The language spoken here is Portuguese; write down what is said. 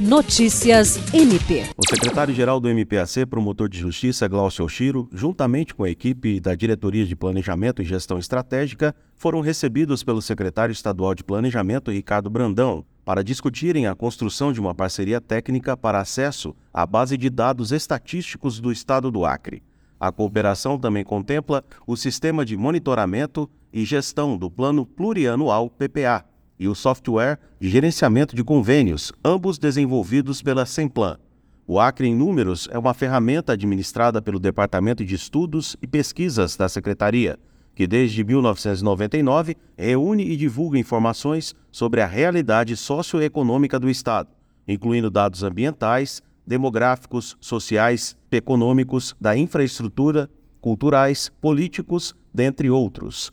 Notícias MP. O secretário-geral do MPAC, promotor de justiça Glaucio Oshiro, juntamente com a equipe da Diretoria de Planejamento e Gestão Estratégica, foram recebidos pelo secretário estadual de Planejamento Ricardo Brandão para discutirem a construção de uma parceria técnica para acesso à base de dados estatísticos do estado do Acre. A cooperação também contempla o sistema de monitoramento e gestão do Plano Plurianual PPA e o software de gerenciamento de convênios, ambos desenvolvidos pela Semplan. O Acre em Números é uma ferramenta administrada pelo Departamento de Estudos e Pesquisas da Secretaria, que desde 1999 reúne e divulga informações sobre a realidade socioeconômica do Estado, incluindo dados ambientais, demográficos, sociais, econômicos, da infraestrutura, culturais, políticos, dentre outros.